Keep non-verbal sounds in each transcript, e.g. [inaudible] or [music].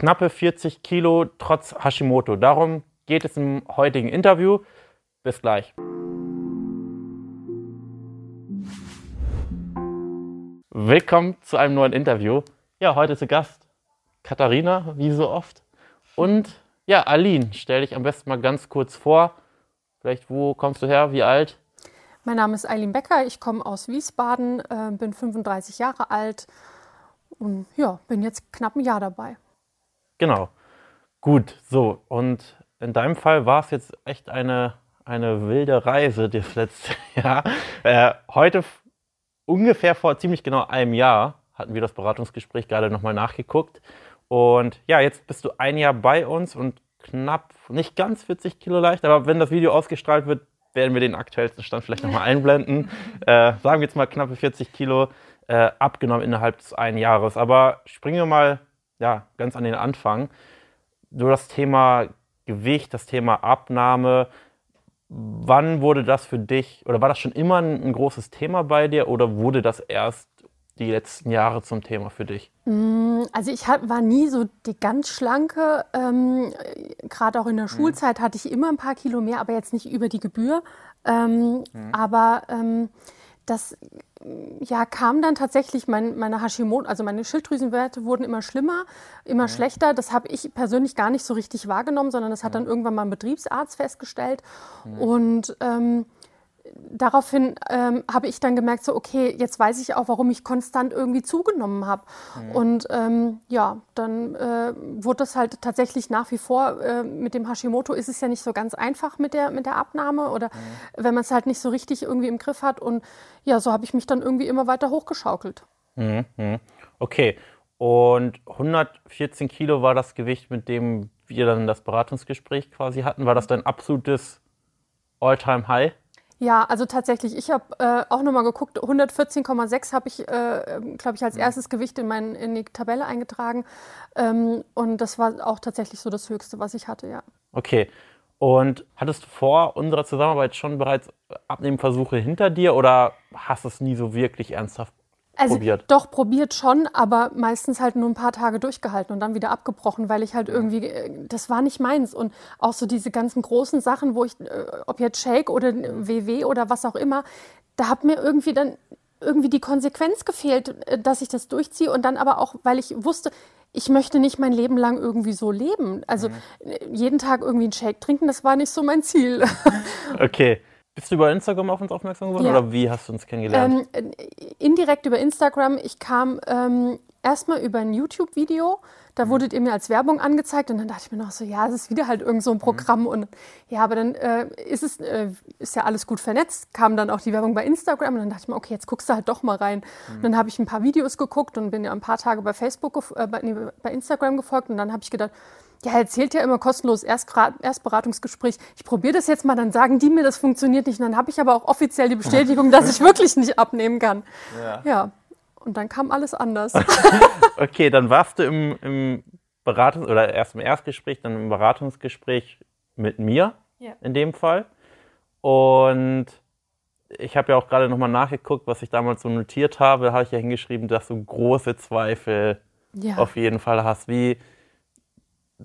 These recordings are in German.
knappe 40 Kilo trotz Hashimoto. Darum geht es im heutigen Interview. Bis gleich. Willkommen zu einem neuen Interview. Ja, heute zu Gast Katharina, wie so oft. Und ja, Aline, stell dich am besten mal ganz kurz vor. Vielleicht, wo kommst du her, wie alt? Mein Name ist Eileen Becker, ich komme aus Wiesbaden, äh, bin 35 Jahre alt und ja, bin jetzt knapp ein Jahr dabei. Genau. Gut, so. Und in deinem Fall war es jetzt echt eine, eine wilde Reise das letzte [laughs] Jahr. Äh, heute, ungefähr vor ziemlich genau einem Jahr, hatten wir das Beratungsgespräch gerade nochmal nachgeguckt. Und ja, jetzt bist du ein Jahr bei uns und knapp, nicht ganz 40 Kilo leicht, aber wenn das Video ausgestrahlt wird, werden wir den aktuellsten Stand vielleicht nochmal einblenden. [laughs] äh, sagen wir jetzt mal knappe 40 Kilo äh, abgenommen innerhalb des einen Jahres. Aber springen wir mal ja, ganz an den Anfang. So das Thema Gewicht, das Thema Abnahme. Wann wurde das für dich, oder war das schon immer ein, ein großes Thema bei dir oder wurde das erst die letzten Jahre zum Thema für dich? Mm, also ich war nie so die ganz schlanke. Ähm, Gerade auch in der mhm. Schulzeit hatte ich immer ein paar Kilo mehr, aber jetzt nicht über die Gebühr. Ähm, mhm. Aber ähm, das ja, kam dann tatsächlich mein, meine Hashimoto, also meine Schilddrüsenwerte wurden immer schlimmer, immer mhm. schlechter. Das habe ich persönlich gar nicht so richtig wahrgenommen, sondern das hat dann irgendwann mal ein Betriebsarzt festgestellt. Und ähm, daraufhin ähm, habe ich dann gemerkt, so okay, jetzt weiß ich auch, warum ich konstant irgendwie zugenommen habe. Mhm. Und ähm, ja, dann äh, wurde das halt tatsächlich nach wie vor äh, mit dem Hashimoto ist es ja nicht so ganz einfach mit der, mit der Abnahme oder mhm. wenn man es halt nicht so richtig irgendwie im Griff hat. Und ja, so habe ich mich dann irgendwie immer weiter hochgeschaukelt. Mhm. Okay. Und 114 Kilo war das Gewicht, mit dem wir dann das Beratungsgespräch quasi hatten. War das dein absolutes All-Time-High? Ja, also tatsächlich, ich habe äh, auch nochmal geguckt, 114,6 habe ich, äh, glaube ich, als mhm. erstes Gewicht in, mein, in die Tabelle eingetragen. Ähm, und das war auch tatsächlich so das Höchste, was ich hatte, ja. Okay. Und hattest du vor unserer Zusammenarbeit schon bereits Abnehmversuche hinter dir oder hast du es nie so wirklich ernsthaft also, probiert? Doch, probiert schon, aber meistens halt nur ein paar Tage durchgehalten und dann wieder abgebrochen, weil ich halt irgendwie, äh, das war nicht meins. Und auch so diese ganzen großen Sachen, wo ich, äh, ob jetzt Shake oder WW oder was auch immer, da hat mir irgendwie dann irgendwie die Konsequenz gefehlt, äh, dass ich das durchziehe und dann aber auch, weil ich wusste, ich möchte nicht mein Leben lang irgendwie so leben. Also mhm. jeden Tag irgendwie einen Shake trinken, das war nicht so mein Ziel. [laughs] Okay. Bist du über Instagram auf uns aufmerksam geworden ja. oder wie hast du uns kennengelernt? Ähm, indirekt über Instagram. Ich kam ähm, erstmal über ein YouTube-Video. Da mhm. wurdet ihr mir als Werbung angezeigt und dann dachte ich mir noch so, ja, es ist wieder halt irgend so ein mhm. Programm mhm. und ja, aber dann äh, ist es äh, ist ja alles gut vernetzt. Kam dann auch die Werbung bei Instagram und dann dachte ich mir, okay, jetzt guckst du halt doch mal rein. Mhm. Und dann habe ich ein paar Videos geguckt und bin ja ein paar Tage bei Facebook, äh, bei, nee, bei Instagram gefolgt und dann habe ich gedacht, ja, er erzählt ja immer kostenlos Erstberatungsgespräch. Ich probiere das jetzt mal, dann sagen die mir, das funktioniert nicht. Und dann habe ich aber auch offiziell die Bestätigung, dass ich [laughs] wirklich nicht abnehmen kann. Ja. ja. Und dann kam alles anders. [laughs] okay, dann warst du im, im Beratungs- oder erst im Erstgespräch, dann im Beratungsgespräch mit mir ja. in dem Fall. Und ich habe ja auch gerade nochmal nachgeguckt, was ich damals so notiert habe. Da habe ich ja hingeschrieben, dass du große Zweifel ja. auf jeden Fall hast. Wie,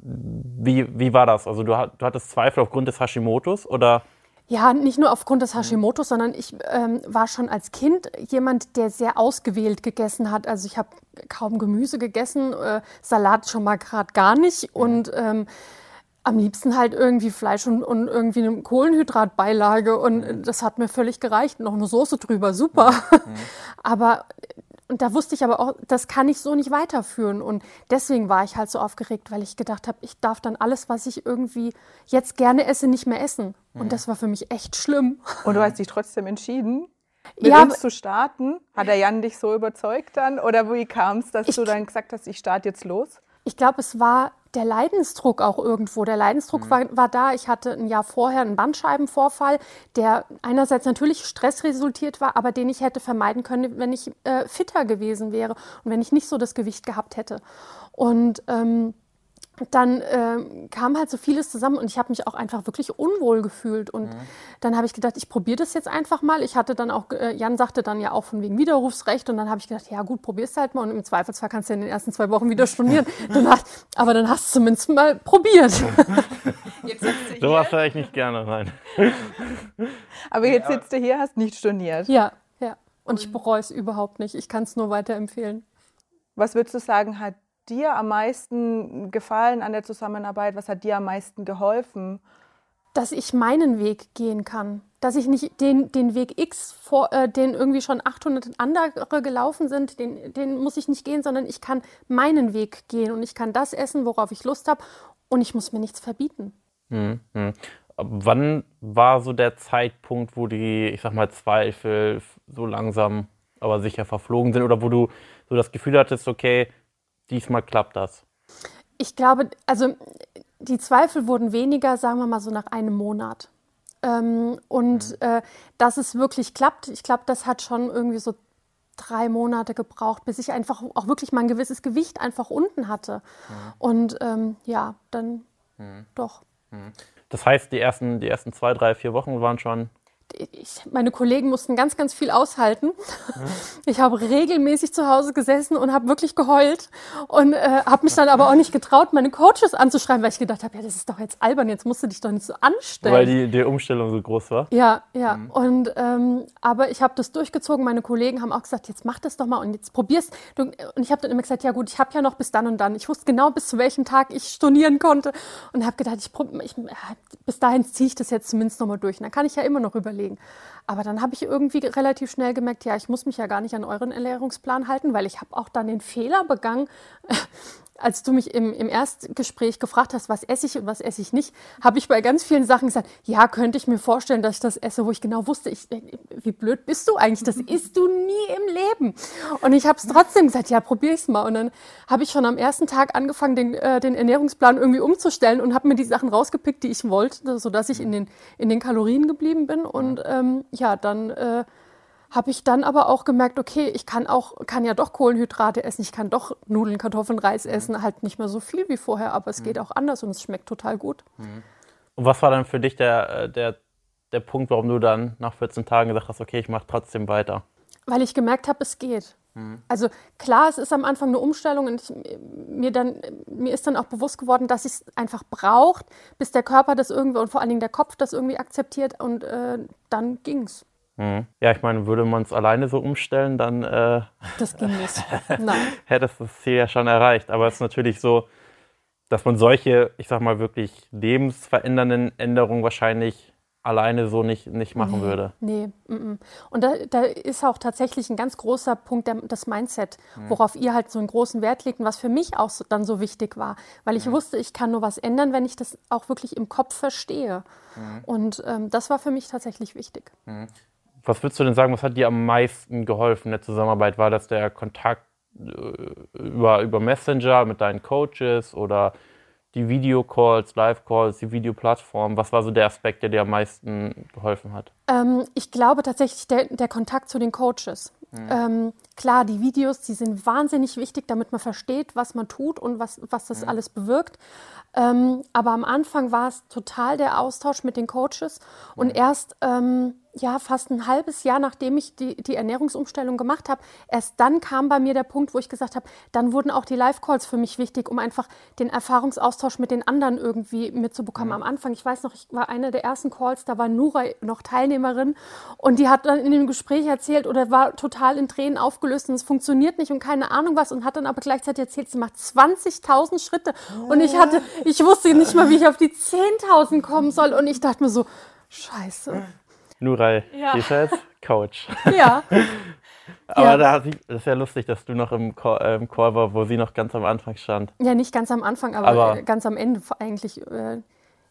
wie, wie war das? Also du, du hattest Zweifel aufgrund des Hashimotos oder? Ja, nicht nur aufgrund des Hashimotos, sondern ich ähm, war schon als Kind jemand, der sehr ausgewählt gegessen hat. Also ich habe kaum Gemüse gegessen, äh, Salat schon mal gerade gar nicht und ähm, am liebsten halt irgendwie Fleisch und, und irgendwie eine Kohlenhydratbeilage und das hat mir völlig gereicht. Noch eine Soße drüber, super. Mhm. [laughs] Aber und da wusste ich aber auch, das kann ich so nicht weiterführen. Und deswegen war ich halt so aufgeregt, weil ich gedacht habe, ich darf dann alles, was ich irgendwie jetzt gerne esse, nicht mehr essen. Und das war für mich echt schlimm. Und du hast dich trotzdem entschieden, mit ja, uns zu starten? Hat der Jan dich so überzeugt dann? Oder wie kam es, dass ich, du dann gesagt hast, ich starte jetzt los? Ich glaube, es war der Leidensdruck auch irgendwo. Der Leidensdruck mhm. war, war, da. Ich hatte ein Jahr vorher einen Bandscheibenvorfall, der einerseits natürlich Stress resultiert war, aber den ich hätte vermeiden können, wenn ich äh, fitter gewesen wäre und wenn ich nicht so das Gewicht gehabt hätte. Und ähm, dann äh, kam halt so vieles zusammen und ich habe mich auch einfach wirklich unwohl gefühlt. Und mhm. dann habe ich gedacht, ich probiere das jetzt einfach mal. Ich hatte dann auch, äh, Jan sagte dann ja auch von wegen Widerrufsrecht und dann habe ich gedacht, ja gut, probier's halt mal und im Zweifelsfall kannst du ja in den ersten zwei Wochen wieder stornieren. [laughs] hast, aber dann hast du zumindest mal probiert. [laughs] so was höre ich nicht gerne rein. [laughs] aber jetzt sitzt du hier, hast nicht storniert. Ja, ja. Und ich bereue es überhaupt nicht. Ich kann es nur weiterempfehlen. Was würdest du sagen, hat dir am meisten gefallen an der Zusammenarbeit? Was hat dir am meisten geholfen? Dass ich meinen Weg gehen kann. Dass ich nicht den, den Weg X, vor, äh, den irgendwie schon 800 andere gelaufen sind, den, den muss ich nicht gehen, sondern ich kann meinen Weg gehen und ich kann das essen, worauf ich Lust habe und ich muss mir nichts verbieten. Mhm. Wann war so der Zeitpunkt, wo die, ich sag mal, Zweifel so langsam, aber sicher verflogen sind oder wo du so das Gefühl hattest, okay, diesmal klappt das? Ich glaube, also die Zweifel wurden weniger, sagen wir mal so nach einem Monat. Ähm, und mhm. äh, dass es wirklich klappt, ich glaube, das hat schon irgendwie so drei Monate gebraucht, bis ich einfach auch wirklich mein gewisses Gewicht einfach unten hatte. Mhm. Und ähm, ja, dann mhm. doch. Mhm. Das heißt, die ersten, die ersten zwei, drei, vier Wochen waren schon ich, meine Kollegen mussten ganz, ganz viel aushalten. Ich habe regelmäßig zu Hause gesessen und habe wirklich geheult und äh, habe mich dann aber auch nicht getraut, meine Coaches anzuschreiben, weil ich gedacht habe, ja, das ist doch jetzt albern, jetzt musst du dich doch nicht so anstellen. Weil die, die Umstellung so groß war? Ja, ja. Mhm. Und, ähm, aber ich habe das durchgezogen. Meine Kollegen haben auch gesagt, jetzt mach das doch mal und jetzt probier's. Und ich habe dann immer gesagt, ja gut, ich habe ja noch bis dann und dann. Ich wusste genau, bis zu welchem Tag ich stornieren konnte und habe gedacht, ich, ich, bis dahin ziehe ich das jetzt zumindest nochmal durch. Und dann kann ich ja immer noch überlegen überlegen. Aber dann habe ich irgendwie relativ schnell gemerkt, ja, ich muss mich ja gar nicht an euren Ernährungsplan halten, weil ich habe auch dann den Fehler begangen, als du mich im, im Erstgespräch gefragt hast, was esse ich und was esse ich nicht, habe ich bei ganz vielen Sachen gesagt, ja, könnte ich mir vorstellen, dass ich das esse, wo ich genau wusste, ich, wie blöd bist du eigentlich? Das isst du nie im Leben. Und ich habe es trotzdem gesagt, ja, probier ich's mal. Und dann habe ich schon am ersten Tag angefangen, den, äh, den Ernährungsplan irgendwie umzustellen und habe mir die Sachen rausgepickt, die ich wollte, sodass ich in den, in den Kalorien geblieben bin. Und ähm, ja, dann äh, habe ich dann aber auch gemerkt, okay, ich kann auch, kann ja doch Kohlenhydrate essen, ich kann doch Nudeln, Kartoffeln, Reis mhm. essen, halt nicht mehr so viel wie vorher, aber es mhm. geht auch anders und es schmeckt total gut. Mhm. Und was war dann für dich der, äh, der, der Punkt, warum du dann nach 14 Tagen gesagt hast, okay, ich mache trotzdem weiter? Weil ich gemerkt habe, es geht. Also klar, es ist am Anfang eine Umstellung und ich, mir, dann, mir ist dann auch bewusst geworden, dass es einfach braucht, bis der Körper das irgendwie und vor allen Dingen der Kopf das irgendwie akzeptiert und äh, dann es. Mhm. Ja, ich meine, würde man es alleine so umstellen, dann äh, das ging nicht. [laughs] Nein. hättest das Ziel ja schon erreicht. Aber es ist natürlich so, dass man solche, ich sag mal, wirklich lebensverändernden Änderungen wahrscheinlich alleine so nicht, nicht machen nee, würde. Nee, m -m. und da, da, ist auch tatsächlich ein ganz großer Punkt der, das Mindset, mhm. worauf ihr halt so einen großen Wert legt und was für mich auch so, dann so wichtig war, weil ich mhm. wusste, ich kann nur was ändern, wenn ich das auch wirklich im Kopf verstehe. Mhm. Und ähm, das war für mich tatsächlich wichtig. Was würdest du denn sagen, was hat dir am meisten geholfen in der Zusammenarbeit? War das der Kontakt äh, über, über Messenger mit deinen Coaches oder die Videocalls, Live-Calls, die Videoplattform? Was war so der Aspekt, der dir am meisten geholfen hat? Ähm, ich glaube tatsächlich der, der Kontakt zu den Coaches. Mhm. Ähm, klar, die Videos, die sind wahnsinnig wichtig, damit man versteht, was man tut und was, was das mhm. alles bewirkt. Ähm, aber am Anfang war es total der Austausch mit den Coaches und mhm. erst ähm, ja, fast ein halbes Jahr, nachdem ich die, die Ernährungsumstellung gemacht habe, erst dann kam bei mir der Punkt, wo ich gesagt habe, dann wurden auch die Live-Calls für mich wichtig, um einfach den Erfahrungsaustausch mit den anderen irgendwie mitzubekommen. Mhm. Am Anfang, ich weiß noch, ich war eine der ersten Calls, da war Nura noch Teilnehmerin und die hat dann in dem Gespräch erzählt oder war total in Tränen aufgelöst und es funktioniert nicht und keine Ahnung was und hat dann aber gleichzeitig erzählt, sie macht 20.000 Schritte und ich hatte, ich wusste nicht mal, wie ich auf die 10.000 kommen soll und ich dachte mir so, Scheiße. Nurai, ja. ist Coach. [laughs] Ja. [laughs] Aber ja. da das ist ja lustig, dass du noch im Call, äh, im Call war, wo sie noch ganz am Anfang stand. Ja, nicht ganz am Anfang, aber, aber ganz am Ende eigentlich. Äh,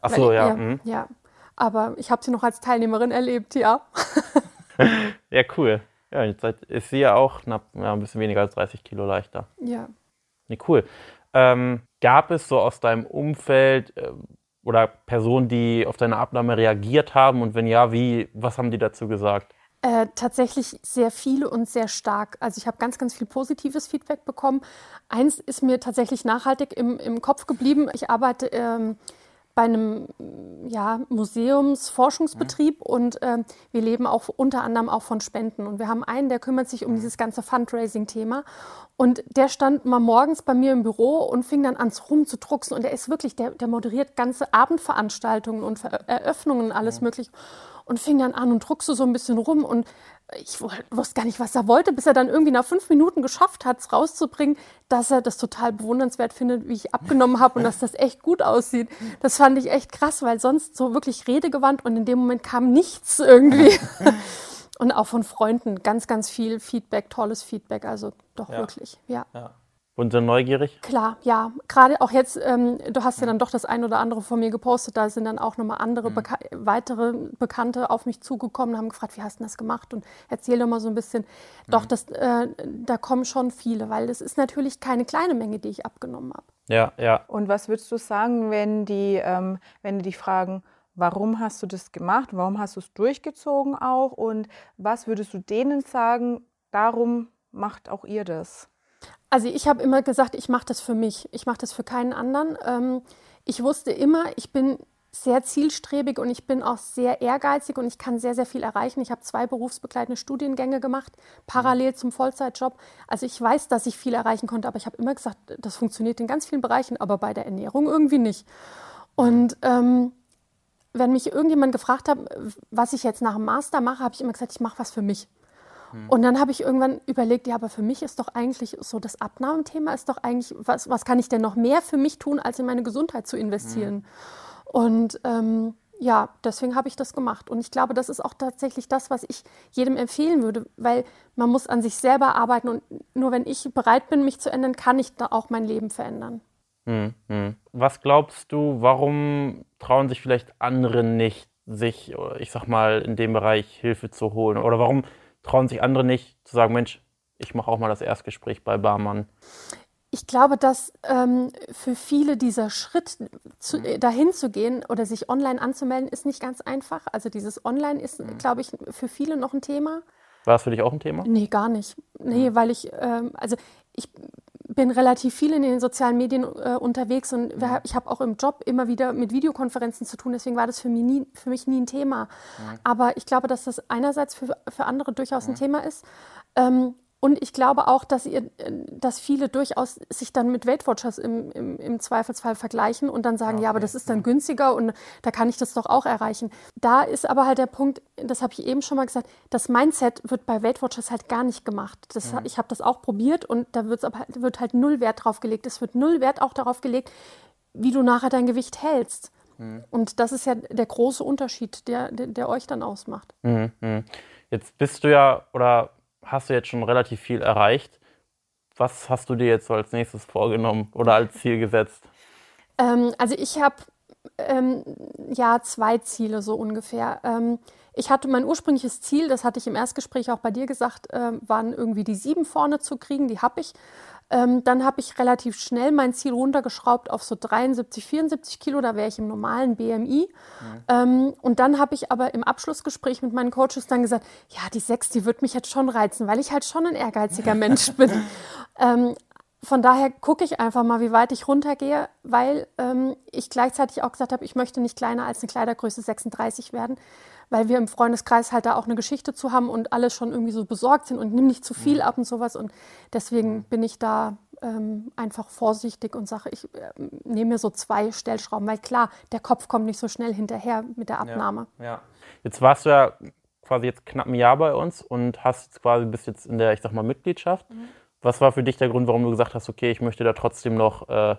Ach so, weil, ja. Ja, mhm. ja. aber ich habe sie noch als Teilnehmerin erlebt, ja. [laughs] ja, cool. Ja, jetzt ist sie ja auch knapp, ja, ein bisschen weniger als 30 Kilo leichter. Ja. Nee, cool. Ähm, gab es so aus deinem Umfeld äh, oder Personen, die auf deine Abnahme reagiert haben? Und wenn ja, wie, was haben die dazu gesagt? Äh, tatsächlich sehr viele und sehr stark. Also ich habe ganz, ganz viel positives Feedback bekommen. Eins ist mir tatsächlich nachhaltig im, im Kopf geblieben. Ich arbeite ähm, bei einem ja, Museumsforschungsbetrieb mhm. und ähm, wir leben auch unter anderem auch von Spenden. Und wir haben einen, der kümmert sich um mhm. dieses ganze Fundraising-Thema. Und der stand mal morgens bei mir im Büro und fing dann an, rumzudrucksen. Und der ist wirklich, der, der moderiert ganze Abendveranstaltungen und Eröffnungen, alles mhm. mögliche und fing dann an und druckste so ein bisschen rum und ich wusste gar nicht, was er wollte, bis er dann irgendwie nach fünf Minuten geschafft hat, es rauszubringen, dass er das total bewundernswert findet, wie ich abgenommen habe und dass das echt gut aussieht. Das fand ich echt krass, weil sonst so wirklich redegewandt und in dem Moment kam nichts irgendwie. [laughs] und auch von Freunden ganz, ganz viel Feedback, tolles Feedback, also doch ja. wirklich, ja. ja. Und sind neugierig? Klar, ja. Gerade auch jetzt, ähm, du hast ja dann doch das ein oder andere von mir gepostet, da sind dann auch nochmal andere, mhm. Beka weitere Bekannte auf mich zugekommen, haben gefragt, wie hast du das gemacht? Und erzähl doch mal so ein bisschen. Mhm. Doch, das, äh, da kommen schon viele, weil das ist natürlich keine kleine Menge, die ich abgenommen habe. Ja, ja. Und was würdest du sagen, wenn die, ähm, wenn die dich fragen, warum hast du das gemacht? Warum hast du es durchgezogen auch? Und was würdest du denen sagen, darum macht auch ihr das? Also ich habe immer gesagt, ich mache das für mich. Ich mache das für keinen anderen. Ähm, ich wusste immer, ich bin sehr zielstrebig und ich bin auch sehr ehrgeizig und ich kann sehr, sehr viel erreichen. Ich habe zwei berufsbegleitende Studiengänge gemacht, parallel zum Vollzeitjob. Also ich weiß, dass ich viel erreichen konnte, aber ich habe immer gesagt, das funktioniert in ganz vielen Bereichen, aber bei der Ernährung irgendwie nicht. Und ähm, wenn mich irgendjemand gefragt hat, was ich jetzt nach dem Master mache, habe ich immer gesagt, ich mache was für mich. Hm. Und dann habe ich irgendwann überlegt, ja, aber für mich ist doch eigentlich so das Abnahmethema ist doch eigentlich, was, was kann ich denn noch mehr für mich tun, als in meine Gesundheit zu investieren? Mhm. Und ähm, ja, deswegen habe ich das gemacht. Und ich glaube, das ist auch tatsächlich das, was ich jedem empfehlen würde, weil man muss an sich selber arbeiten und nur wenn ich bereit bin, mich zu ändern, kann ich da auch mein Leben verändern. Hm, hm. Was glaubst du, warum trauen sich vielleicht andere nicht, sich, ich sag mal, in dem Bereich Hilfe zu holen? Oder warum trauen sich andere nicht zu sagen, Mensch, ich mache auch mal das Erstgespräch bei Barmann? Ich glaube, dass ähm, für viele dieser Schritt zu, äh, dahin zu gehen oder sich online anzumelden, ist nicht ganz einfach. Also dieses Online ist, mhm. glaube ich, für viele noch ein Thema. War es für dich auch ein Thema? Nee, gar nicht. Nee, mhm. weil ich, ähm, also ich bin relativ viel in den sozialen Medien äh, unterwegs und mhm. ich habe auch im Job immer wieder mit Videokonferenzen zu tun. Deswegen war das für mich nie, für mich nie ein Thema. Mhm. Aber ich glaube, dass das einerseits für, für andere durchaus ein mhm. Thema ist. Ähm, und ich glaube auch, dass, ihr, dass viele durchaus sich dann mit Weight Watchers im, im, im Zweifelsfall vergleichen und dann sagen, okay. ja, aber das ist dann günstiger und da kann ich das doch auch erreichen. Da ist aber halt der Punkt, das habe ich eben schon mal gesagt, das Mindset wird bei Weight Watchers halt gar nicht gemacht. Das, mhm. Ich habe das auch probiert und da wird's aber, halt, wird halt null Wert drauf gelegt. Es wird null Wert auch darauf gelegt, wie du nachher dein Gewicht hältst. Mhm. Und das ist ja der große Unterschied, der, der, der euch dann ausmacht. Mhm. mhm. Jetzt bist du ja, oder hast du jetzt schon relativ viel erreicht. Was hast du dir jetzt so als nächstes vorgenommen oder als Ziel gesetzt? Ähm, also ich habe ähm, ja zwei Ziele so ungefähr. Ähm, ich hatte mein ursprüngliches Ziel, das hatte ich im Erstgespräch auch bei dir gesagt, äh, waren irgendwie die sieben vorne zu kriegen. Die habe ich. Ähm, dann habe ich relativ schnell mein Ziel runtergeschraubt auf so 73, 74 Kilo. Da wäre ich im normalen BMI. Mhm. Ähm, und dann habe ich aber im Abschlussgespräch mit meinen Coaches dann gesagt, ja, die sechs, die wird mich jetzt schon reizen, weil ich halt schon ein ehrgeiziger Mensch bin. [laughs] Ähm, von daher gucke ich einfach mal, wie weit ich runtergehe, weil ähm, ich gleichzeitig auch gesagt habe, ich möchte nicht kleiner als eine Kleidergröße 36 werden, weil wir im Freundeskreis halt da auch eine Geschichte zu haben und alle schon irgendwie so besorgt sind und nimm nicht zu viel ab und sowas. Und deswegen bin ich da ähm, einfach vorsichtig und sage, ich äh, nehme mir so zwei Stellschrauben, weil klar, der Kopf kommt nicht so schnell hinterher mit der Abnahme. Ja, ja. Jetzt warst du ja quasi jetzt knapp ein Jahr bei uns und hast quasi bis jetzt in der, ich sag mal, Mitgliedschaft. Mhm. Was war für dich der Grund, warum du gesagt hast, okay, ich möchte da trotzdem noch, äh,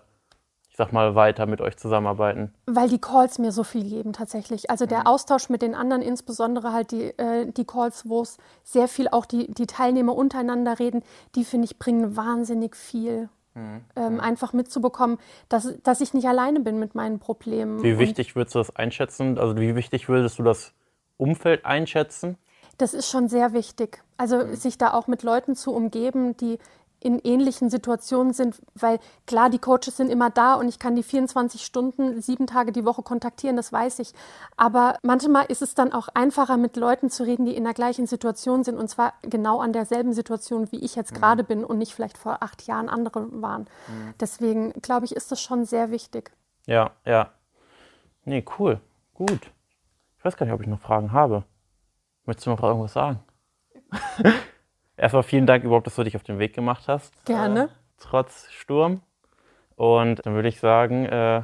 ich sag mal, weiter mit euch zusammenarbeiten? Weil die Calls mir so viel geben tatsächlich. Also der mhm. Austausch mit den anderen, insbesondere halt die, äh, die Calls, wo es sehr viel auch die, die Teilnehmer untereinander reden, die finde ich bringen wahnsinnig viel. Mhm. Ähm, mhm. einfach mitzubekommen, dass, dass ich nicht alleine bin mit meinen Problemen. Wie wichtig würdest du das einschätzen? Also wie wichtig würdest du das Umfeld einschätzen? Das ist schon sehr wichtig. Also mhm. sich da auch mit Leuten zu umgeben, die in ähnlichen Situationen sind, weil klar, die Coaches sind immer da und ich kann die 24 Stunden, sieben Tage die Woche kontaktieren, das weiß ich. Aber manchmal ist es dann auch einfacher, mit Leuten zu reden, die in der gleichen Situation sind und zwar genau an derselben Situation, wie ich jetzt mhm. gerade bin und nicht vielleicht vor acht Jahren andere waren. Mhm. Deswegen glaube ich, ist das schon sehr wichtig. Ja, ja. Nee, cool. Gut. Ich weiß gar nicht, ob ich noch Fragen habe. Möchtest du noch irgendwas sagen? [laughs] Erstmal vielen Dank überhaupt, dass du dich auf den Weg gemacht hast. Gerne. Äh, trotz Sturm. Und dann würde ich sagen, äh,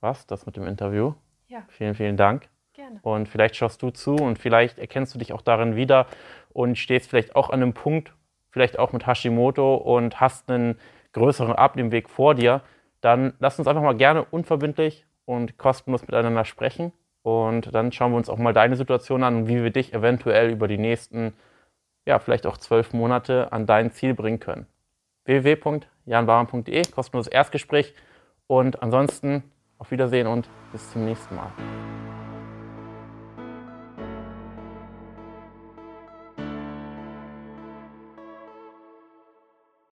was, das mit dem Interview? Ja. Vielen, vielen Dank. Gerne. Und vielleicht schaust du zu und vielleicht erkennst du dich auch darin wieder und stehst vielleicht auch an einem Punkt, vielleicht auch mit Hashimoto und hast einen größeren Abnehmweg vor dir. Dann lass uns einfach mal gerne unverbindlich und kostenlos miteinander sprechen. Und dann schauen wir uns auch mal deine Situation an und wie wir dich eventuell über die nächsten ja, vielleicht auch zwölf Monate an dein Ziel bringen können. www.janbauern.de, kostenloses Erstgespräch und ansonsten auf Wiedersehen und bis zum nächsten Mal.